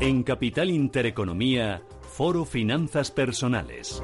En Capital Intereconomía, Foro Finanzas Personales.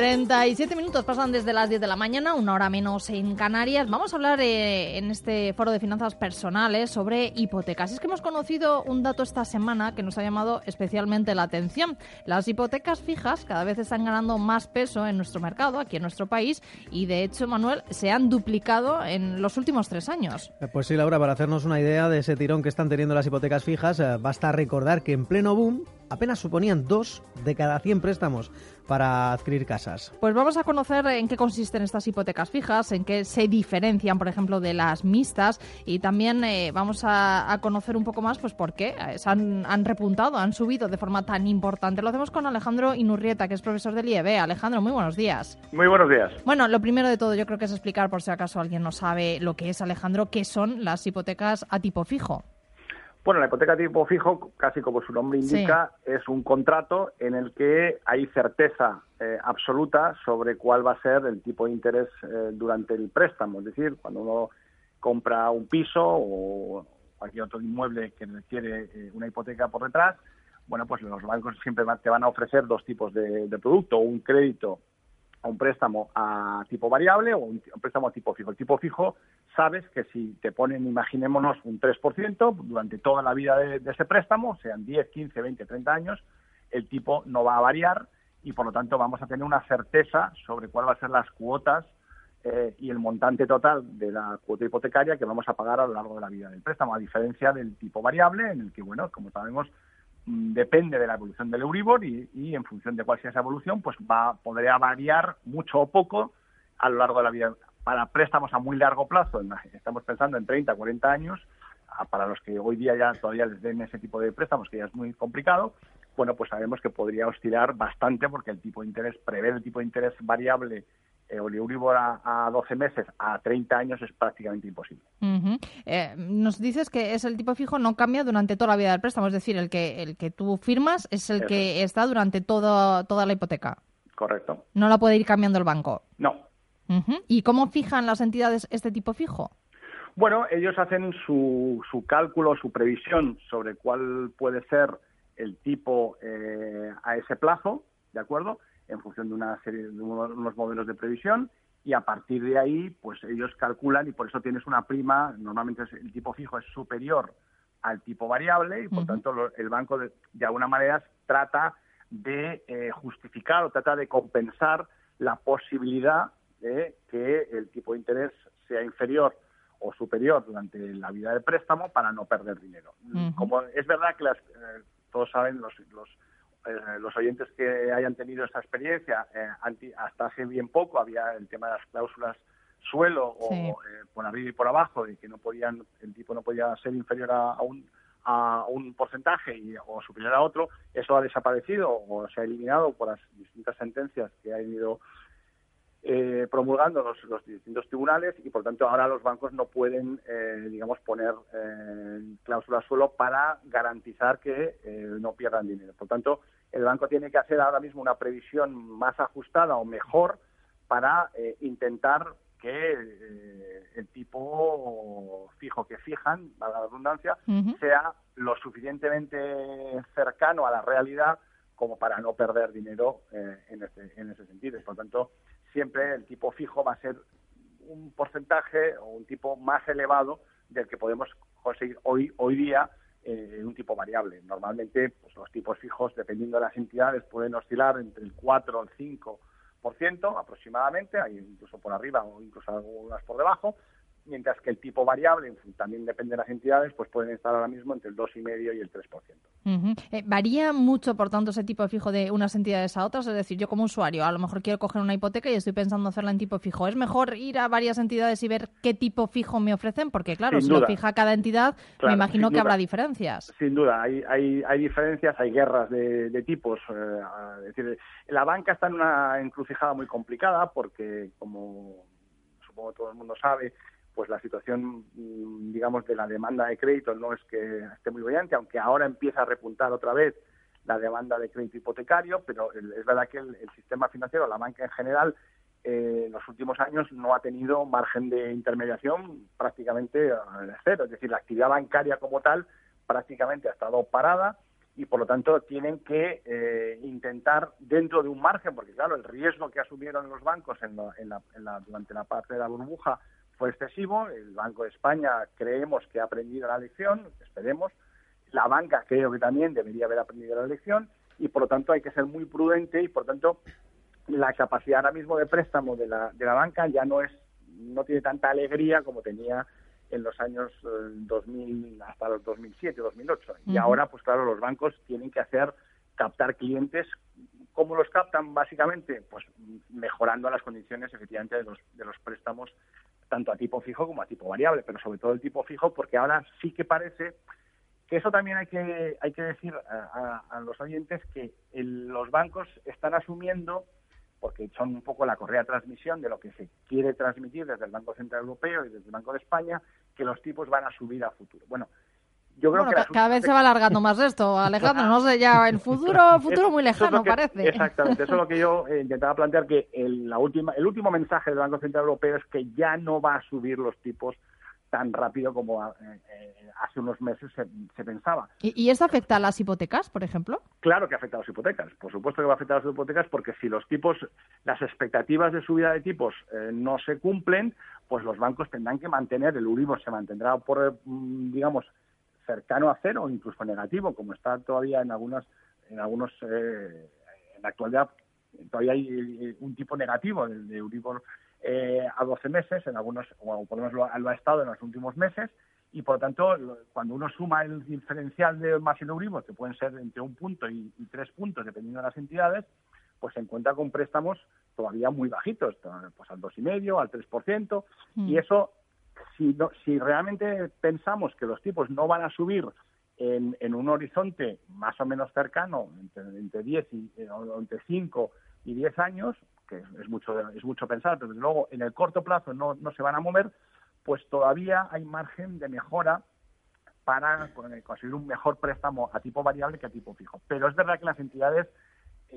37 minutos pasan desde las 10 de la mañana, una hora menos en Canarias. Vamos a hablar eh, en este foro de finanzas personales sobre hipotecas. Es que hemos conocido un dato esta semana que nos ha llamado especialmente la atención. Las hipotecas fijas cada vez están ganando más peso en nuestro mercado, aquí en nuestro país, y de hecho, Manuel, se han duplicado en los últimos tres años. Eh, pues sí, Laura, para hacernos una idea de ese tirón que están teniendo las hipotecas fijas, eh, basta recordar que en pleno boom apenas suponían dos de cada 100 préstamos para adquirir casas. Pues vamos a conocer en qué consisten estas hipotecas fijas, en qué se diferencian, por ejemplo, de las mixtas y también eh, vamos a, conocer un poco más pues por qué eh, han, han, repuntado, han subido de forma tan importante. Lo hacemos con Alejandro Inurrieta, que es profesor del IEB. Alejandro, muy buenos días. Muy buenos días. Bueno, lo primero de todo yo creo que es explicar, por si acaso alguien no sabe lo que es, Alejandro, qué son las hipotecas a tipo fijo. Bueno, la hipoteca tipo fijo, casi como su nombre indica, es un contrato en el que hay certeza eh, absoluta sobre cuál va a ser el tipo de interés eh, durante el préstamo. Es decir, cuando uno compra un piso o cualquier otro inmueble que requiere eh, una hipoteca por detrás, bueno, pues los bancos siempre te van a ofrecer dos tipos de, de producto, un crédito a un préstamo a tipo variable o un, préstamo a tipo fijo. El tipo fijo, sabes que si te ponen, imaginémonos, un 3% durante toda la vida de, ese préstamo, sean 10, 15, 20, 30 años, el tipo no va a variar y por lo tanto vamos a tener una certeza sobre cuál va a ser las cuotas eh, y el montante total de la cuota hipotecaria que vamos a pagar a lo largo de la vida del préstamo, a diferencia del tipo variable, en el que, bueno, como sabemos, depende de la evolución del Euribor y, en función de cuál sea esa evolución, pues va podría variar mucho o poco a lo largo de la vida. Para préstamos a muy largo plazo, estamos pensando en 30, 40 años, para los que hoy día ya todavía les den ese tipo de préstamos, que ya es muy complicado, bueno, pues sabemos que podría oscilar bastante porque el tipo de interés, prever el tipo de interés variable el Euribor a, 12 meses a 30 años es prácticamente imposible. Eh, nos dices que es el tipo fijo, no cambia durante toda la vida del préstamo, es decir, el que, el que tú firmas es el que está durante todo, toda la hipoteca. Correcto. No la puede ir cambiando el banco. No. ¿Y cómo fijan las entidades este tipo fijo? Bueno, ellos hacen su, su cálculo, su previsión sobre cuál puede ser el tipo eh, a ese plazo, ¿de acuerdo? En función de una serie de unos modelos de previsión y a partir de ahí pues ellos calculan y por eso tienes una prima normalmente el tipo fijo es superior al tipo variable y por tanto el banco de, alguna manera trata de eh, justificar o trata de compensar la posibilidad de que el tipo de interés sea inferior o superior durante la vida del préstamo para no perder dinero. Como es verdad que las, eh, todos saben los, los eh, los oyentes que hayan tenido esa experiencia, eh, hasta hace bien poco había el tema de las cláusulas suelo o eh, por arriba y por abajo, de que no podían, el tipo no podía ser inferior a, un a un porcentaje y, o superior a otro, eso ha desaparecido o se ha eliminado por las distintas sentencias que ha ido eh, promulgando los, los, distintos tribunales y por tanto ahora los bancos no pueden eh, digamos poner eh, cláusulas suelo para garantizar que eh, no pierdan dinero por tanto el banco tiene que hacer ahora mismo una previsión más ajustada o mejor para intentar que el tipo fijo que fijan, a la redundancia, sea lo suficientemente cercano a la realidad como para no perder dinero en, ese, en ese sentido. Por tanto, siempre el tipo fijo va a ser un porcentaje o un tipo más elevado del que podemos conseguir hoy, hoy día eh, en un tipo variable. Normalmente pues, los tipos fijos, dependiendo de las entidades, pueden oscilar entre el 4 o el 5% aproximadamente, hay incluso por arriba o incluso algunas por debajo. Mientras que el tipo variable, también depende de las entidades, pues pueden estar ahora mismo entre el 2,5 y el 3%. Eh, ¿Varía mucho, por tanto, ese tipo fijo de unas entidades a otras? Es decir, yo como usuario, a lo mejor quiero coger una hipoteca y estoy pensando hacerla en tipo fijo. ¿Es mejor ir a varias entidades y ver qué tipo fijo me ofrecen? Porque, claro, si lo fija cada entidad, me imagino que habrá diferencias. Sin duda, hay, hay, hay diferencias, hay guerras de, de tipos. Eh, es decir, la banca está en una encrucijada muy complicada porque, como supongo todo el mundo sabe, pues la situación, mm, digamos, de la demanda de crédito no es que esté muy brillante, aunque ahora empieza a repuntar otra vez la demanda de crédito hipotecario, pero es verdad que el, sistema financiero, la banca en general, eh, en los últimos años no ha tenido margen de intermediación prácticamente cero. Es decir, la actividad bancaria como tal prácticamente ha estado parada y por lo tanto tienen que eh, intentar dentro de un margen, porque claro, el riesgo que asumieron los bancos en durante la parte de la burbuja fue excesivo. El Banco de España creemos que ha aprendido la lección, esperemos. La banca creo que también debería haber aprendido la lección y por lo tanto hay que ser muy prudente y por lo tanto la capacidad ahora mismo de préstamo de la, de la banca ya no es no tiene tanta alegría como tenía en los años 2000 eh, hasta los 2007, 2008. Y ahora, pues claro, los bancos tienen que hacer captar clientes. ¿Cómo los captan? Básicamente, pues mejorando las condiciones efectivamente de los, de los préstamos tanto a tipo fijo como a tipo variable, pero sobre todo el tipo fijo, porque ahora sí que parece que eso también hay que, hay que decir a, los oyentes que los bancos están asumiendo, porque son un poco la correa de transmisión de lo que se quiere transmitir desde el Banco Central Europeo y desde el Banco de España, que los tipos van a subir a futuro. Bueno, yo creo que cada vez se va alargando más esto, Alejandro. No sé, ya el futuro, futuro muy lejano parece. Exactamente, eso es lo que yo eh, intentaba plantear que el, la última, el último mensaje del Banco Central Europeo es que ya no va a subir los tipos tan rápido como eh, eh, hace unos meses se, pensaba. ¿Y, ¿Y, esto afecta a las hipotecas, por ejemplo? Claro que afecta a las hipotecas. Por supuesto que va a afectar a las hipotecas porque si los tipos, las expectativas de subida de tipos no se cumplen, pues los bancos tendrán que mantener, el Uribor se mantendrá por, mm, digamos, cercano a cero o incluso negativo, como está todavía en algunas, en algunos, eh, en la actualidad todavía hay eh, un tipo negativo de, Euribor eh, a 12 meses, en algunos, o por lo menos lo, ha estado en los últimos meses, y por lo tanto, cuando uno suma el diferencial de más el Euribor, que pueden ser entre un punto y, tres puntos, dependiendo de las entidades, pues se encuentra con préstamos todavía muy bajitos, pues al 2,5, al 3%, y mm. eso si, si realmente pensamos que los tipos no van a subir en, un horizonte más o menos cercano, entre, entre 10 y eh, entre 5 y 10 años, que es mucho, es mucho pensar, pero desde luego en el corto plazo no, no se van a mover, pues todavía hay margen de mejora para conseguir un mejor préstamo a tipo variable que a tipo fijo. Pero es verdad que las entidades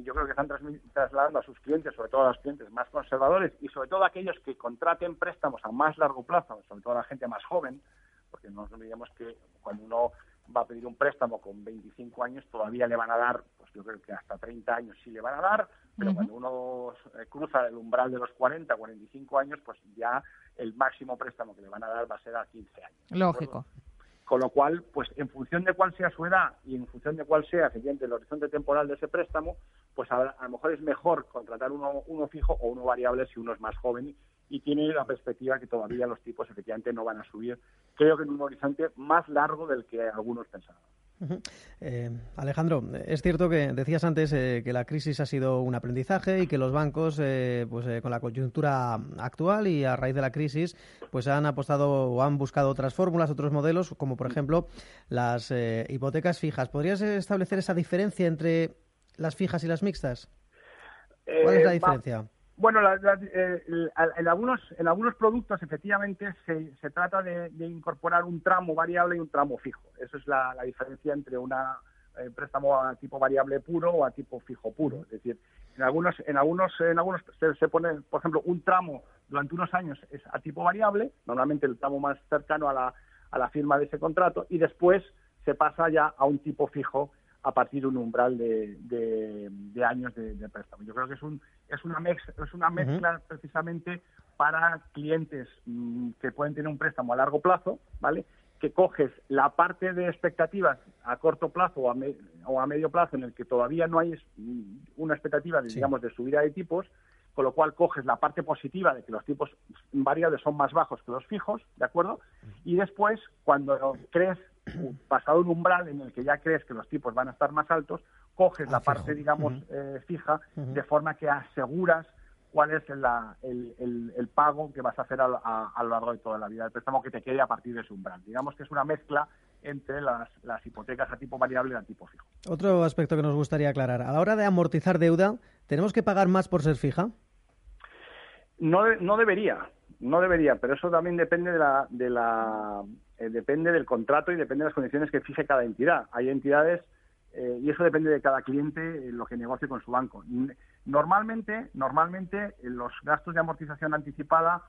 yo creo que están trasladando a sus clientes, sobre todo a los clientes más conservadores y sobre todo a aquellos que contraten préstamos a más largo plazo, sobre todo a la gente más joven, porque no nos olvidemos que cuando uno va a pedir un préstamo con 25 años todavía le van a dar, pues yo creo que hasta 30 años sí le van a dar, pero cuando uno eh, cruza el umbral de los 40, 45 años, pues ya el máximo préstamo que le van a dar va a ser a 15 años. Lógico. Con lo cual, pues en función de cuál sea su edad y en función de cuál sea el horizonte temporal de ese préstamo, pues a, lo mejor es mejor contratar uno, uno fijo o uno variable si uno es más joven y tiene la perspectiva que todavía los tipos efectivamente no van a subir, creo que en un horizonte más largo del que algunos pensaban. Eh, Alejandro, es cierto que decías antes eh, que la crisis ha sido un aprendizaje y que los bancos, eh, pues con la coyuntura actual y a raíz de la crisis, pues han apostado o han buscado otras fórmulas, otros modelos, como por ejemplo las hipotecas fijas. ¿Podrías establecer esa diferencia entre las fijas y las mixtas? ¿Cuál es la diferencia? Bueno, eh, en, algunos, en algunos productos efectivamente se, se trata de, incorporar un tramo variable y un tramo fijo. Esa es la, diferencia entre un eh, préstamo a tipo variable puro o a tipo fijo puro. Es decir, en algunos, en algunos, en algunos se, pone, por ejemplo, un tramo durante unos años es a tipo variable, normalmente el tramo más cercano a la, a la firma de ese contrato, y después se pasa ya a un tipo fijo a partir de un umbral de, de, años de, préstamo. Yo creo que es, un, es, una, es una mezcla precisamente para clientes mm, que pueden tener un préstamo a largo plazo, ¿vale? que coges la parte de expectativas a corto plazo o a, o a medio plazo en el que todavía no hay mm, una expectativa, digamos, de subida de tipos con lo cual coges la parte positiva de que los tipos variables son más bajos que los fijos, ¿de acuerdo? Y después, cuando crees, pasado un umbral en el que ya crees que los tipos van a estar más altos, coges la parte, digamos, eh, fija, de forma que aseguras cuál es el, pago que vas a hacer a, lo largo de toda la vida, el préstamo que te quede a partir de ese umbral. Digamos que es una mezcla entre las, hipotecas a tipo variable y a tipo fijo. Otro aspecto que nos gustaría aclarar, a la hora de amortizar deuda, ¿tenemos que pagar más por ser fija? No, no debería, no debería, pero eso también depende de la, de la eh, depende del contrato y depende de las condiciones que fije cada entidad. Hay entidades eh, y eso depende de cada cliente eh, lo que negocie con su banco. Normalmente, normalmente los gastos de amortización anticipada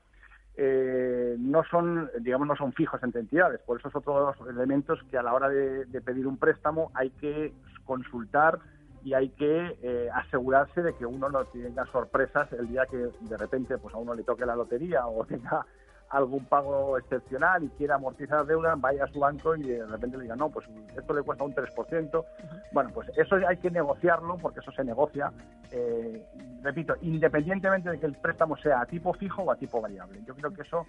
no son, digamos, no son fijos entre entidades. Por eso es otro los elementos que a la hora de, pedir un préstamo hay que consultar y hay que asegurarse de que uno no tenga sorpresas el día que de repente pues a uno le toque la lotería o tenga algún pago excepcional y quiera amortizar deuda, vaya a su banco y de repente le diga, no, pues esto le cuesta un 3%. Bueno, pues eso hay que negociarlo porque eso se negocia, eh, repito, independientemente de que el préstamo sea a tipo fijo o a tipo variable. Yo creo que eso,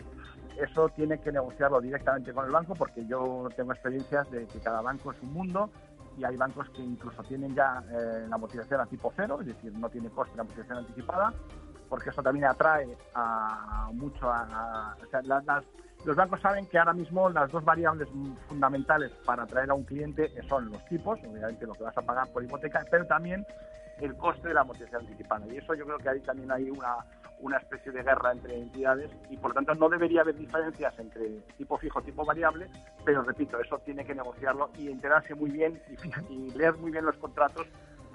eso tiene que negociarlo directamente con el banco porque yo tengo experiencias de que cada banco es un mundo y hay bancos que incluso tienen ya eh, la amortización a tipo cero, es decir, no tiene coste de amortización anticipada porque eso también atrae a mucho a, los bancos saben que ahora mismo las dos variables fundamentales para atraer a un cliente son los tipos, obviamente lo que vas a pagar por hipoteca, pero también el coste de la amortización anticipada. Y eso yo creo que ahí también hay una, una especie de guerra entre entidades y por lo tanto no debería haber diferencias entre tipo fijo, tipo variable, pero repito, eso tiene que negociarlo y enterarse muy bien y, y leer muy bien los contratos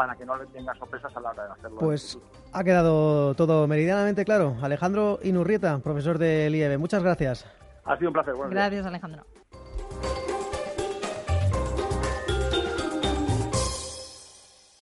para que no le tenga sorpresas a la hora de hacerlo. Pues ha quedado todo meridianamente claro. Alejandro Inurrieta, profesor del IEB, muchas gracias. Ha sido un placer. gracias, Alejandro.